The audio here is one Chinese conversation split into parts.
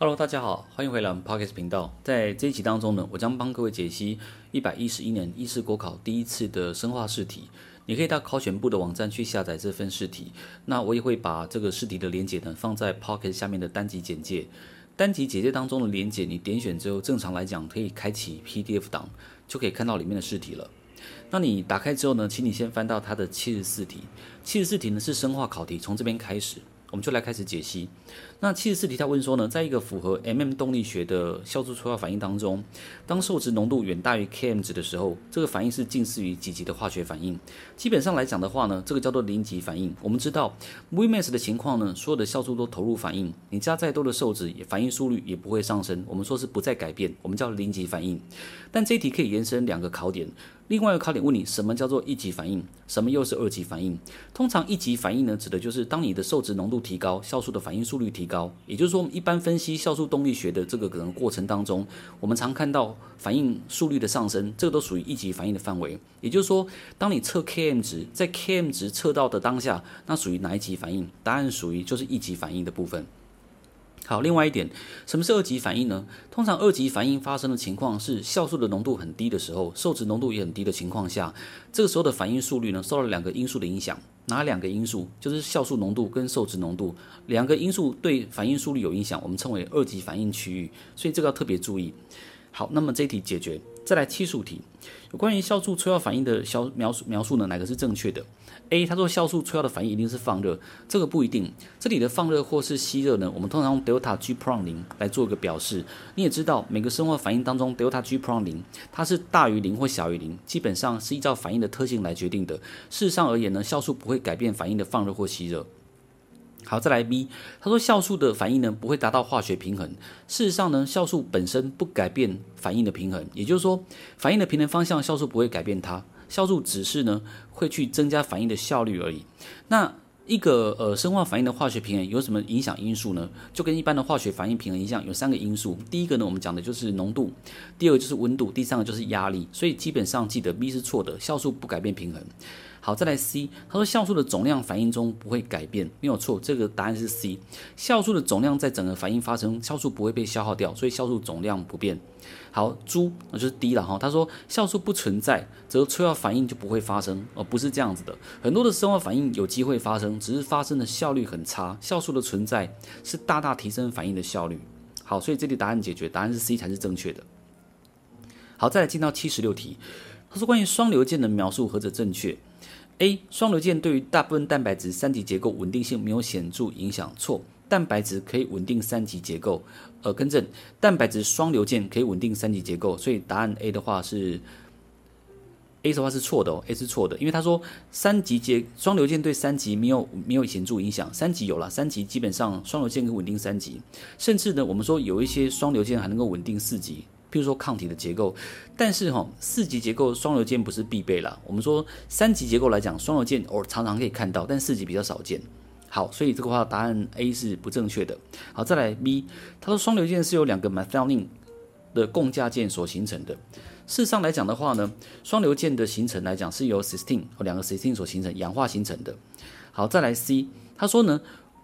Hello，大家好，欢迎回来我们 Pocket 频道。在这一集当中呢，我将帮各位解析一百一十一年一次国考第一次的生化试题。你可以到考选部的网站去下载这份试题。那我也会把这个试题的连接呢放在 Pocket 下面的单集简介。单集简介当中的连接，你点选之后，正常来讲可以开启 PDF 档，就可以看到里面的试题了。那你打开之后呢，请你先翻到它的七十四题。七十四题呢是生化考题，从这边开始。我们就来开始解析。那七十四题他问说呢，在一个符合 MM 动力学的酵素催化反应当中，当受质浓度远大于 Km 值的时候，这个反应是近似于几级的化学反应？基本上来讲的话呢，这个叫做零级反应。我们知道 Vmax 的情况呢，所有的酵素都投入反应，你加再多的受质，反应速率也不会上升。我们说是不再改变，我们叫零级反应。但这一题可以延伸两个考点。另外一个考点问你，什么叫做一级反应？什么又是二级反应？通常一级反应呢，指的就是当你的受质浓度提高，酵素的反应速率提高。也就是说，我们一般分析酵素动力学的这个可能过程当中，我们常看到反应速率的上升，这个都属于一级反应的范围。也就是说，当你测 Km 值，在 Km 值测到的当下，那属于哪一级反应？答案属于就是一级反应的部分。好，另外一点，什么是二级反应呢？通常二级反应发生的情况是酵素的浓度很低的时候，受质浓度也很低的情况下，这个时候的反应速率呢，受到了两个因素的影响。哪两个因素？就是酵素浓度跟受质浓度两个因素对反应速率有影响，我们称为二级反应区域。所以这个要特别注意。好，那么这一题解决。再来七十五题，有关于酵素催化反应的消描述描述呢，哪个是正确的？A，他说酵素催化的反应一定是放热，这个不一定。这里的放热或是吸热呢，我们通常用 delta G prime 零来做一个表示。你也知道，每个生化反应当中 delta G prime 零它是大于零或小于零，基本上是依照反应的特性来决定的。事实上而言呢，酵素不会改变反应的放热或吸热。好，再来 B，他说酵素的反应呢不会达到化学平衡。事实上呢，酵素本身不改变反应的平衡，也就是说，反应的平衡方向酵素不会改变它，酵素只是呢会去增加反应的效率而已。那一个呃生化反应的化学平衡有什么影响因素呢？就跟一般的化学反应平衡一样，有三个因素。第一个呢，我们讲的就是浓度；第二个就是温度；第三个就是压力。所以基本上记得 B 是错的，酵素不改变平衡。好，再来 C，他说酵素的总量反应中不会改变，没有错，这个答案是 C。酵素的总量在整个反应发生，酵素不会被消耗掉，所以酵素总量不变。好，猪那就是 D 了哈。他说酵素不存在，则催化反应就不会发生，而不是这样子的。很多的生化反应有机会发生，只是发生的效率很差。酵素的存在是大大提升反应的效率。好，所以这里答案解决，答案是 C 才是正确的。好，再来进到七十六题，他说关于双硫键的描述何者正确？A 双硫键对于大部分蛋白质三级结构稳定性没有显著影响。错，蛋白质可以稳定三级结构。呃，更正，蛋白质双硫键可以稳定三级结构。所以答案 A 的话是 A 的话是错的哦，A 是错的，因为他说三级结双硫键对三级没有没有显著影响。三级有了，三级基本上双硫键可以稳定三级，甚至呢，我们说有一些双硫键还能够稳定四级。譬如说抗体的结构，但是哈四级结构双硫键不是必备啦。我们说三级结构来讲，双硫键偶尔常常可以看到，但四级比较少见。好，所以这个话答案 A 是不正确的。好，再来 B，他说双硫键是由两个 methionine 的共价键所形成的。事实上来讲的话呢，双硫键的形成来讲是由 cysteine 和两个 cysteine 所形成氧化形成的。好，再来 C，他说呢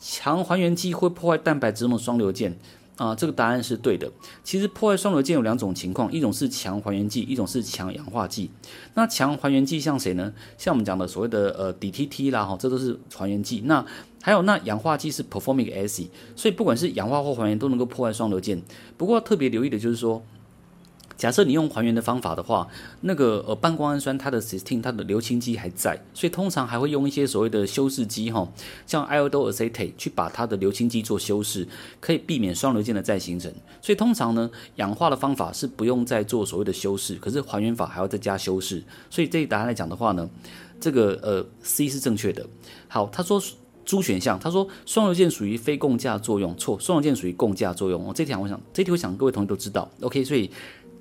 强还原剂会破坏蛋白质中的双硫键。啊，这个答案是对的。其实破坏双硫键有两种情况，一种是强还原剂，一种是强氧化剂。那强还原剂像谁呢？像我们讲的所谓的呃 DTT 啦，哈，这都是还原剂。那还有那氧化剂是 performic acid，所以不管是氧化或还原都能够破坏双硫键。不过特别留意的就是说。假设你用还原的方法的话，那个呃半胱氨酸它的 cystine 它的硫氢基还在，所以通常还会用一些所谓的修饰剂哈，像 iodoacetate 去把它的硫氢基做修饰，可以避免双硫键的再形成。所以通常呢，氧化的方法是不用再做所谓的修饰，可是还原法还要再加修饰。所以这一答案来讲的话呢，这个呃 C 是正确的。好，他说猪选项，他说双硫键属于非共价作用，错，双硫键属于共价作用。哦，这题我想这题我想各位同学都知道。OK，所以。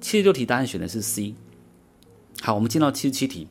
七十六题答案选的是 C。好，我们进到七十七题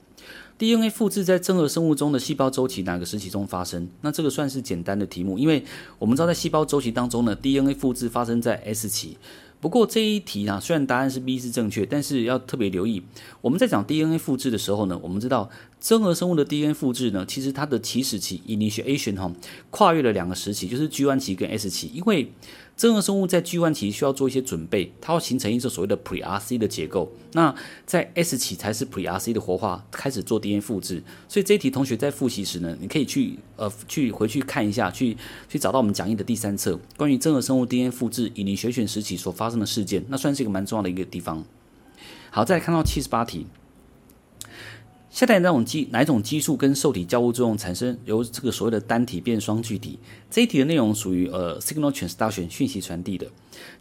，DNA 复制在真核生物中的细胞周期哪个时期中发生？那这个算是简单的题目，因为我们知道在细胞周期当中呢，DNA 复制发生在 S 期。不过这一题啊，虽然答案是 B 是正确，但是要特别留意，我们在讲 DNA 复制的时候呢，我们知道真核生物的 DNA 复制呢，其实它的起始期 initiation 哈，跨越了两个时期，就是 G1 期跟 S 期，因为真核生物在 G1 期需要做一些准备，它要形成一种所谓的 pre-RC 的结构。那在 S 期才是 pre-RC 的活化，开始做 DNA 复制。所以这一题同学在复习时呢，你可以去呃去回去看一下，去去找到我们讲义的第三册，关于真核生物 DNA 复制 initiation 时期所发生的事件，那算是一个蛮重要的一个地方。好，再看到七十八题。下列那种激哪种激素跟受体交互作用产生由这个所谓的单体变双聚体？这一题的内容属于呃 signal transduction 讯息传递的。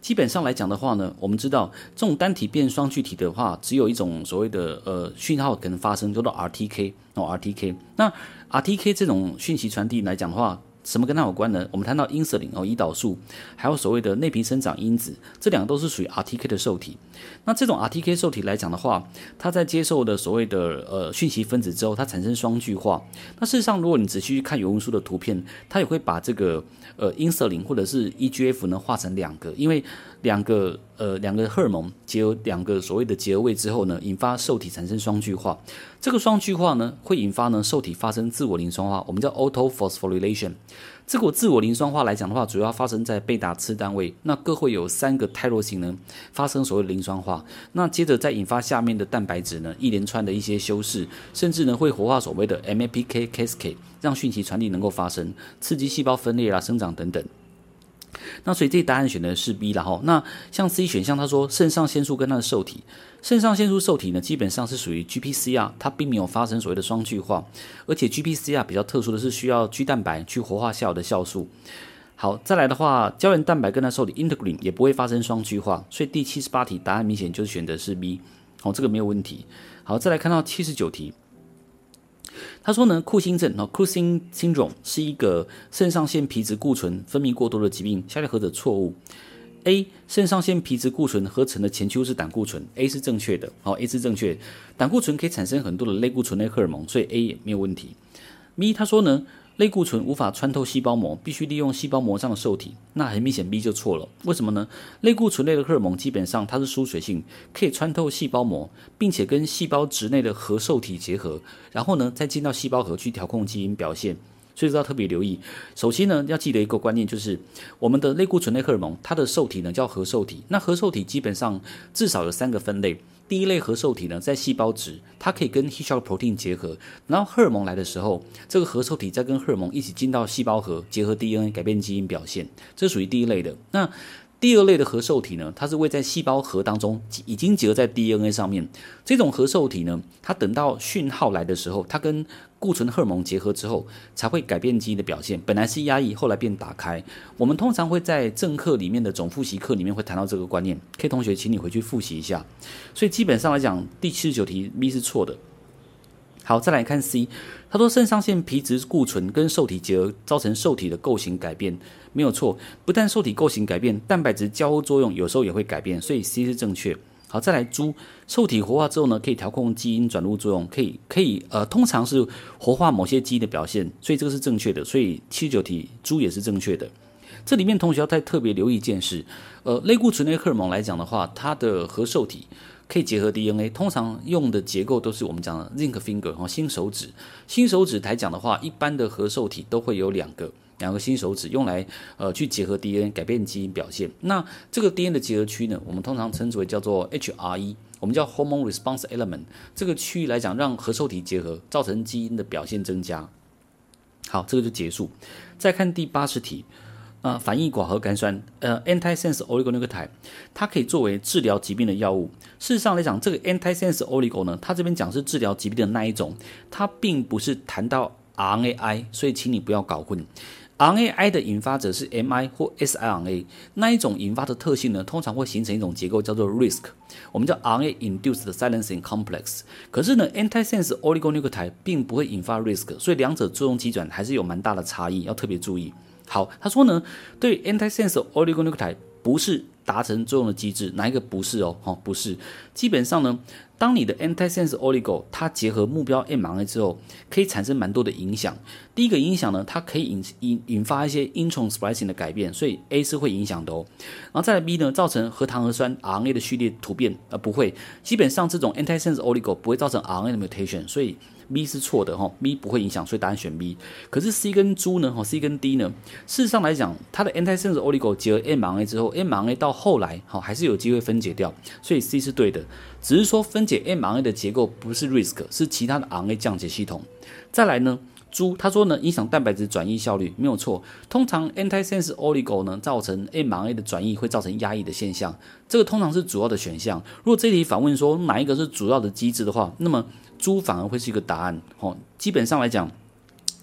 基本上来讲的话呢，我们知道这种单体变双聚体的话，只有一种所谓的呃讯号可能发生，叫做 RTK 哦 RTK。那 RTK 这种讯息传递来讲的话。什么跟它有关呢？我们谈到 insulin 哦，胰岛素，还有所谓的内皮生长因子，这两个都是属于 RTK 的受体。那这种 RTK 受体来讲的话，它在接受的所谓的呃讯息分子之后，它产生双聚化。那事实上，如果你仔细去看游文书的图片，它也会把这个呃胰岛素或者是 EGF 呢化成两个，因为两个呃两个荷尔蒙结合两个所谓的结合位之后呢，引发受体产生双聚化。这个双聚化呢，会引发呢受体发生自我磷酸化，我们叫 autophosphorylation。这个自我磷酸化来讲的话，主要发生在贝塔次单位，那各会有三个肽弱型呢发生所谓磷酸化，那接着再引发下面的蛋白质呢一连串的一些修饰，甚至呢会活化所谓的 MAPK cascade，让讯息传递能够发生，刺激细胞分裂啦、生长等等。那所以这答案选的是 B 了哈。那像 C 选项，他说肾上腺素跟它的受体，肾上腺素受体呢基本上是属于 GPCR，它并没有发生所谓的双聚化，而且 GPCR 比较特殊的是需要 G 蛋白去活化下游的酵素。好，再来的话，胶原蛋白跟它受体 integrin 也不会发生双聚化，所以第七十八题答案明显就是选的是 B。好，这个没有问题。好，再来看到七十九题。他说呢，库欣症哦，Cushing syndrome 是一个肾上腺皮质固醇分泌过多的疾病。下列何者错误？A. 肾上腺皮质固醇合成的前丘是胆固醇，A 是正确的。好，A 是正确。胆固醇可以产生很多的类固醇类荷尔蒙，所以 A 也没有问题。B 他说呢。类固醇无法穿透细胞膜，必须利用细胞膜上的受体。那很明显，B 就错了。为什么呢？类固醇类的荷尔蒙基本上它是疏水性，可以穿透细胞膜，并且跟细胞质内的核受体结合，然后呢再进到细胞核去调控基因表现。所以说要特别留意。首先呢，要记得一个观念，就是我们的类固醇类荷尔蒙，它的受体呢叫核受体。那核受体基本上至少有三个分类。第一类核受体呢，在细胞质，它可以跟 histone protein 结合，然后荷尔蒙来的时候，这个核受体再跟荷尔蒙一起进到细胞核，结合 DNA 改变基因表现，这属于第一类的。那第二类的核受体呢，它是位在细胞核当中，已经结合在 DNA 上面。这种核受体呢，它等到讯号来的时候，它跟固醇荷尔蒙结合之后，才会改变基因的表现。本来是压抑，后来变打开。我们通常会在正课里面的总复习课里面会谈到这个观念。K 同学，请你回去复习一下。所以基本上来讲，第七十九题 B 是错的。好，再来看 C，他说肾上腺皮质固醇跟受体结合，造成受体的构型改变，没有错。不但受体构型改变，蛋白质交互作用有时候也会改变，所以 C 是正确。好，再来猪，受体活化之后呢，可以调控基因转录作用，可以可以呃，通常是活化某些基因的表现，所以这个是正确的。所以七十九题猪也是正确的。这里面同学要再特别留意一件事，呃，类固醇类荷尔蒙来讲的话，它的核受体。可以结合 DNA，通常用的结构都是我们讲的 zinc finger 哈，新手指。新手指来讲的话，一般的核受体都会有两个，两个新手指用来呃去结合 DNA，改变基因表现。那这个 DNA 的结合区呢，我们通常称之为叫做 HRE，我们叫 hormone response element。这个区域来讲，让核受体结合，造成基因的表现增加。好，这个就结束。再看第八十题。呃，反应寡核苷酸，呃，antisense oligonucleotide，它可以作为治疗疾病的药物。事实上来讲，这个 antisense oligo 呢，它这边讲是治疗疾病的那一种，它并不是谈到 RNAi，所以请你不要搞混。RNAi 的引发者是 mi 或 siRNA，那一种引发的特性呢，通常会形成一种结构叫做 risk，我们叫 RNA-induced silencing complex。可是呢，antisense oligonucleotide 并不会引发 risk，所以两者作用机转还是有蛮大的差异，要特别注意。好，他说呢，对 antisense oligonucleotide 不是达成作用的机制，哪一个不是哦？哦，不是。基本上呢，当你的 antisense oligo 它结合目标 mRNA 之后，可以产生蛮多的影响。第一个影响呢，它可以引引引发一些 intron splicing 的改变，所以 A 是会影响的哦。然后再来 B 呢，造成核糖核酸 RNA 的序列突变，呃，不会。基本上这种 antisense oligo 不会造成 RNA 的 mutation，所以 B 是错的哈，B 不会影响，所以答案选 B。可是 C 跟猪呢？哈，C 跟 D 呢？事实上来讲，它的 antisense oligo 结合 mRNA 之后，mRNA 到后来哈还是有机会分解掉，所以 C 是对的。只是说分解 mRNA 的结构不是 risk，是其他的 RNA 降解系统。再来呢？猪他说呢，影响蛋白质转移效率没有错。通常 antisense oligo 呢，造成 mRNA 的转移会造成压抑的现象，这个通常是主要的选项。如果这题反问说哪一个是主要的机制的话，那么猪反而会是一个答案。哦，基本上来讲，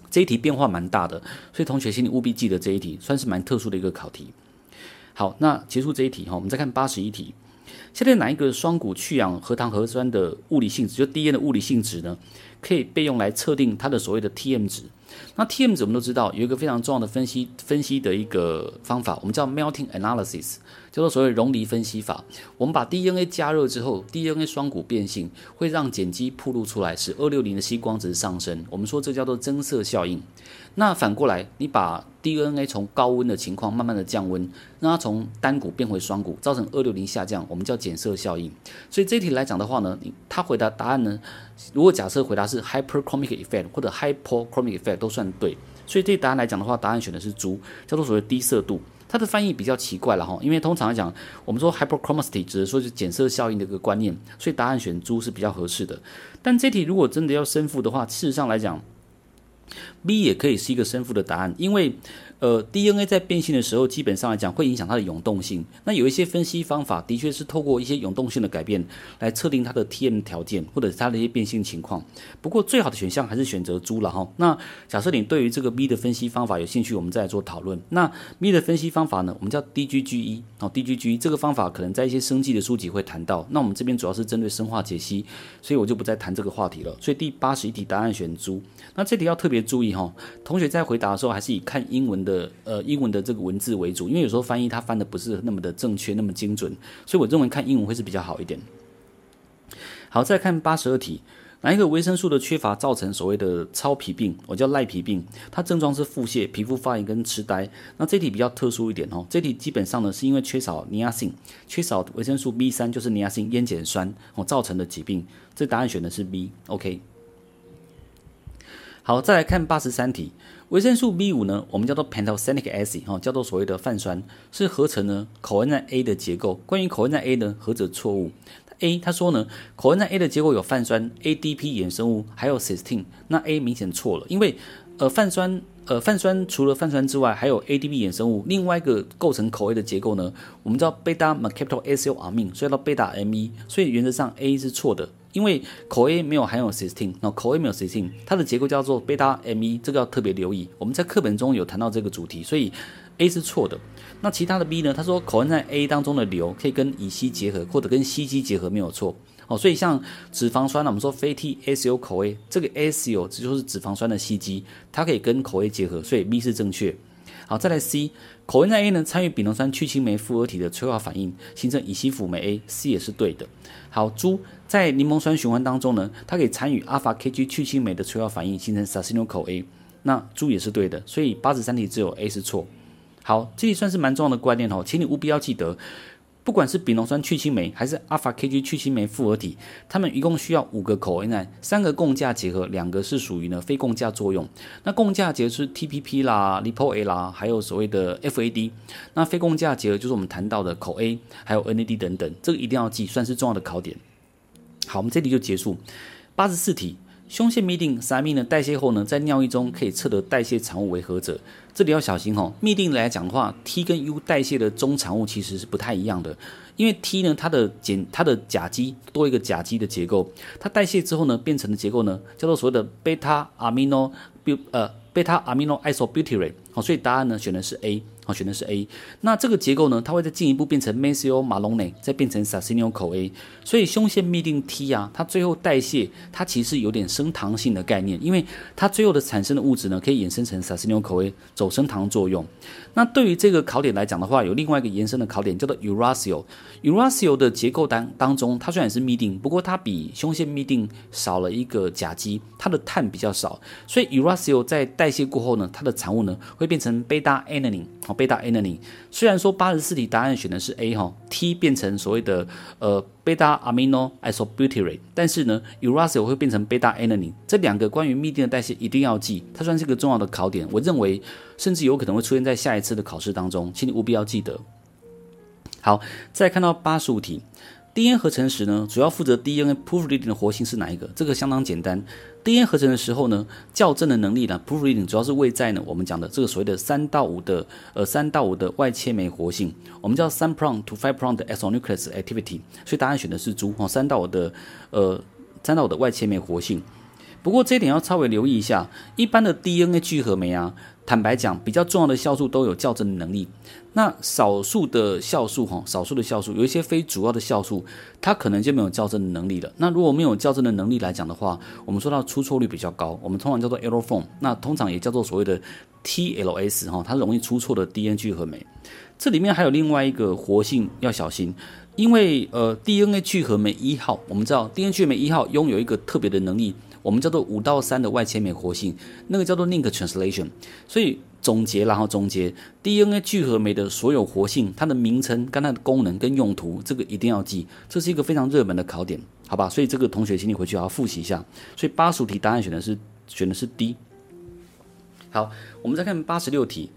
这一题变化蛮大的，所以同学请你务必记得这一题，算是蛮特殊的一个考题。好，那结束这一题哈，我们再看八十一题。现在哪一个双股去氧核糖核酸的物理性质，就 DNA 的物理性质呢？可以被用来测定它的所谓的 TM 值。那 TM 值我们都知道有一个非常重要的分析分析的一个方法，我们叫 melting analysis，叫做所谓溶离分析法。我们把 DNA 加热之后，DNA 双股变性会让碱基暴露出来，使二六零的吸光值上升。我们说这叫做增色效应。那反过来，你把 DNA 从高温的情况慢慢的降温，让它从单股变回双股，造成二六零下降，我们叫减色效应。所以这题来讲的话呢，他回答答案呢，如果假设回答是 hyperchromic effect 或者 hypochromic effect 都算对。所以这答案来讲的话，答案选的是猪，叫做所谓低色度。它的翻译比较奇怪了哈，因为通常来讲，我们说 hyperchromicity 指的说是减色效应的一个观念，所以答案选猪是比较合适的。但这题如果真的要胜负的话，事实上来讲，B 也可以是一个胜负的答案，因为。呃，DNA 在变性的时候，基本上来讲会影响它的永动性。那有一些分析方法，的确是透过一些永动性的改变来测定它的 TM 条件，或者是它的一些变性情况。不过最好的选项还是选择猪了哈。那假设你对于这个 B 的分析方法有兴趣，我们再来做讨论。那 B 的分析方法呢，我们叫 DGGE 哦，DGGE 这个方法可能在一些生技的书籍会谈到。那我们这边主要是针对生化解析，所以我就不再谈这个话题了。所以第八十一题答案选猪。那这题要特别注意哈，同学在回答的时候还是以看英文的。呃英文的这个文字为主，因为有时候翻译它翻的不是那么的正确，那么精准，所以我认为看英文会是比较好一点。好，再看八十二题，哪一个维生素的缺乏造成所谓的糙皮病？我叫赖皮病，它症状是腹泻、皮肤发炎跟痴呆。那这题比较特殊一点哦，这题基本上呢是因为缺少尼亚信，缺少维生素 B 三，就是尼亚信烟碱酸哦造成的疾病。这答案选的是 B，OK。好，再来看八十三题。维生素 B 五呢，我们叫做 pantothenic acid 哈，叫做所谓的泛酸，是合成呢口恩赞 A 的结构。关于口恩赞 A 呢，何者错误？A 他说呢，口恩赞 A 的结构有泛酸、ADP 衍生物，还有 cysteine。那 A 明显错了，因为呃泛酸呃泛酸除了泛酸之外，还有 ADP 衍生物，另外一个构成口 A 的结构呢，我们叫 beta mercaptoacylamine，所以叫 beta ME，所以原则上 A 是错的。因为口 A 没有含有 cysteine，那口 A 没有 cystin，它的结构叫做贝塔 ME，这个要特别留意。我们在课本中有谈到这个主题，所以 A 是错的。那其他的 B 呢？他说口 A 在 A 当中的硫可以跟乙烯结合，或者跟烯基结合，没有错。哦，所以像脂肪酸呢，我们说 fatty acyl CoA，这个 acyl 这就是脂肪酸的烯基，它可以跟口 A 结合，所以 B 是正确。好，再来 C，口恩在 A 呢参与丙酮酸去氢酶复合体的催化反应，形成乙烯辅酶 A，C 也是对的。好，猪在柠檬酸循环当中呢，它可以参与阿法 KG 去氢酶的催化反应，形成 s a s i n o c o A，那猪也是对的，所以八十三题只有 A 是错。好，这里算是蛮重要的观念哦，请你务必要记得。不管是丙酮酸去氢酶还是 alpha KG 去氢酶复合体，它们一共需要五个口恩奈，三个共价结合，两个是属于呢非共价作用。那共价结合是 TPP 啦、Lipo-A 啦，还有所谓的 FAD。那非共价结合就是我们谈到的口 A，还有 NAD 等等，这个一定要记，算是重要的考点。好，我们这里就结束。八十四题。胸腺嘧啶撒米呢代谢后呢，在尿液中可以测得代谢产物为何者？这里要小心哦。嘧啶来讲的话，T 跟 U 代谢的终产物其实是不太一样的，因为 T 呢，它的碱它的甲基多一个甲基的结构，它代谢之后呢，变成的结构呢，叫做所谓的贝塔阿米诺呃贝塔阿米诺 isobutyrate。好，所以答案呢选的是 A。选的是 A。那这个结构呢，它会再进一步变成 methylmalonate，再变成 succinyl CoA。所以胸腺嘧啶 T 啊，它最后代谢，它其实有点升糖性的概念，因为它最后的产生的物质呢，可以衍生成 succinyl CoA，走升糖作用。那对于这个考点来讲的话，有另外一个延伸的考点叫做 uracil。uracil 的结构当当中，它虽然是嘧啶，不过它比胸腺嘧啶少了一个甲基，它的碳比较少，所以 uracil 在代谢过后呢，它的产物呢会变成 beta-alanine。贝塔 alanine。虽然说八十四题答案选的是 A 哈，T 变成所谓的呃贝塔 amino isobutyrate，但是呢，uracil 会变成贝塔 alanine。这两个关于嘧啶的代谢一定要记，它算是一个重要的考点。我认为甚至有可能会出现在下一次的考试当中，请你务必要记得。好，再看到八十五题。DNA 合成时呢，主要负责 DNA proofreading 的活性是哪一个？这个相当简单。DNA 合成的时候呢，校正的能力呢，proofreading 主要是位在呢我们讲的这个所谓的三到五的呃三到五的外切酶活性，我们叫三 prong to five prong 的 exonuclease activity。所以答案选的是猪哦，三到五的呃三到五的外切酶活性。不过这一点要稍微留意一下，一般的 DNA 聚合酶啊。坦白讲，比较重要的酵素都有校正的能力。那少数的酵素，哈，少数的酵素有一些非主要的酵素，它可能就没有校正的能力了。那如果没有校正的能力来讲的话，我们说到出错率比较高，我们通常叫做 error form，那通常也叫做所谓的 TLS，哈，它容易出错的 DNA 聚合酶。这里面还有另外一个活性要小心，因为呃 DNA 聚合酶一号，我们知道 DNA 聚合酶一号拥有一个特别的能力。我们叫做五到三的外切酶活性，那个叫做 link translation。所以总结，然后总结 DNA 聚合酶的所有活性，它的名称跟它的功能跟用途，这个一定要记，这是一个非常热门的考点，好吧？所以这个同学请你回去好好复习一下。所以八十五题答案选的是选的是 D。好，我们再看八十六题。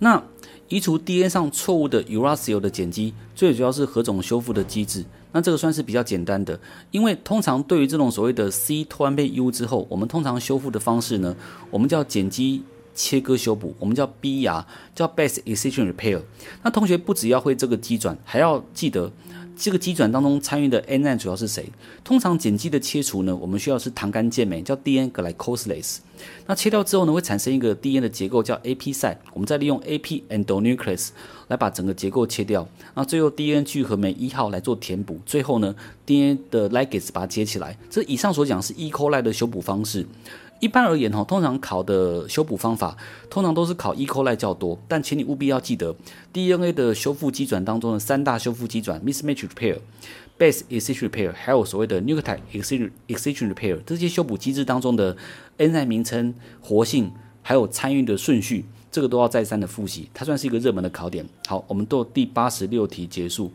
那移除 DNA 上错误的 uracil 的碱基，最主要是何种修复的机制？那这个算是比较简单的，因为通常对于这种所谓的 C 突然被 U 之后，我们通常修复的方式呢，我们叫碱基切割修补，我们叫 BR，叫 base excision repair。那同学不只要会这个机转，还要记得。这个机转当中参与的 n n 主要是谁？通常碱基的切除呢，我们需要是糖苷键酶，叫 D-N glycosylase。那切掉之后呢，会产生一个 DNA 的结构叫 AP site，我们再利用 AP endonuclease 来把整个结构切掉。那最后 DNA 聚合酶一号来做填补，最后呢 DNA 的 ligase 把它接起来。这以上所讲是 E. coli 的修补方式。一般而言哈，通常考的修补方法，通常都是考 E. coli 较多，但请你务必要记得 DNA 的修复机转当中的三大修复机转：mismatch repair、base excision repair，还有所谓的 nucleotide excision repair。这些修补机制当中的 N 在名称、活性，还有参与的顺序，这个都要再三的复习，它算是一个热门的考点。好，我们到第八十六题结束。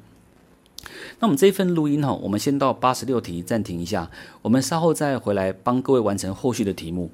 那我们这一份录音哈，我们先到八十六题暂停一下，我们稍后再回来帮各位完成后续的题目。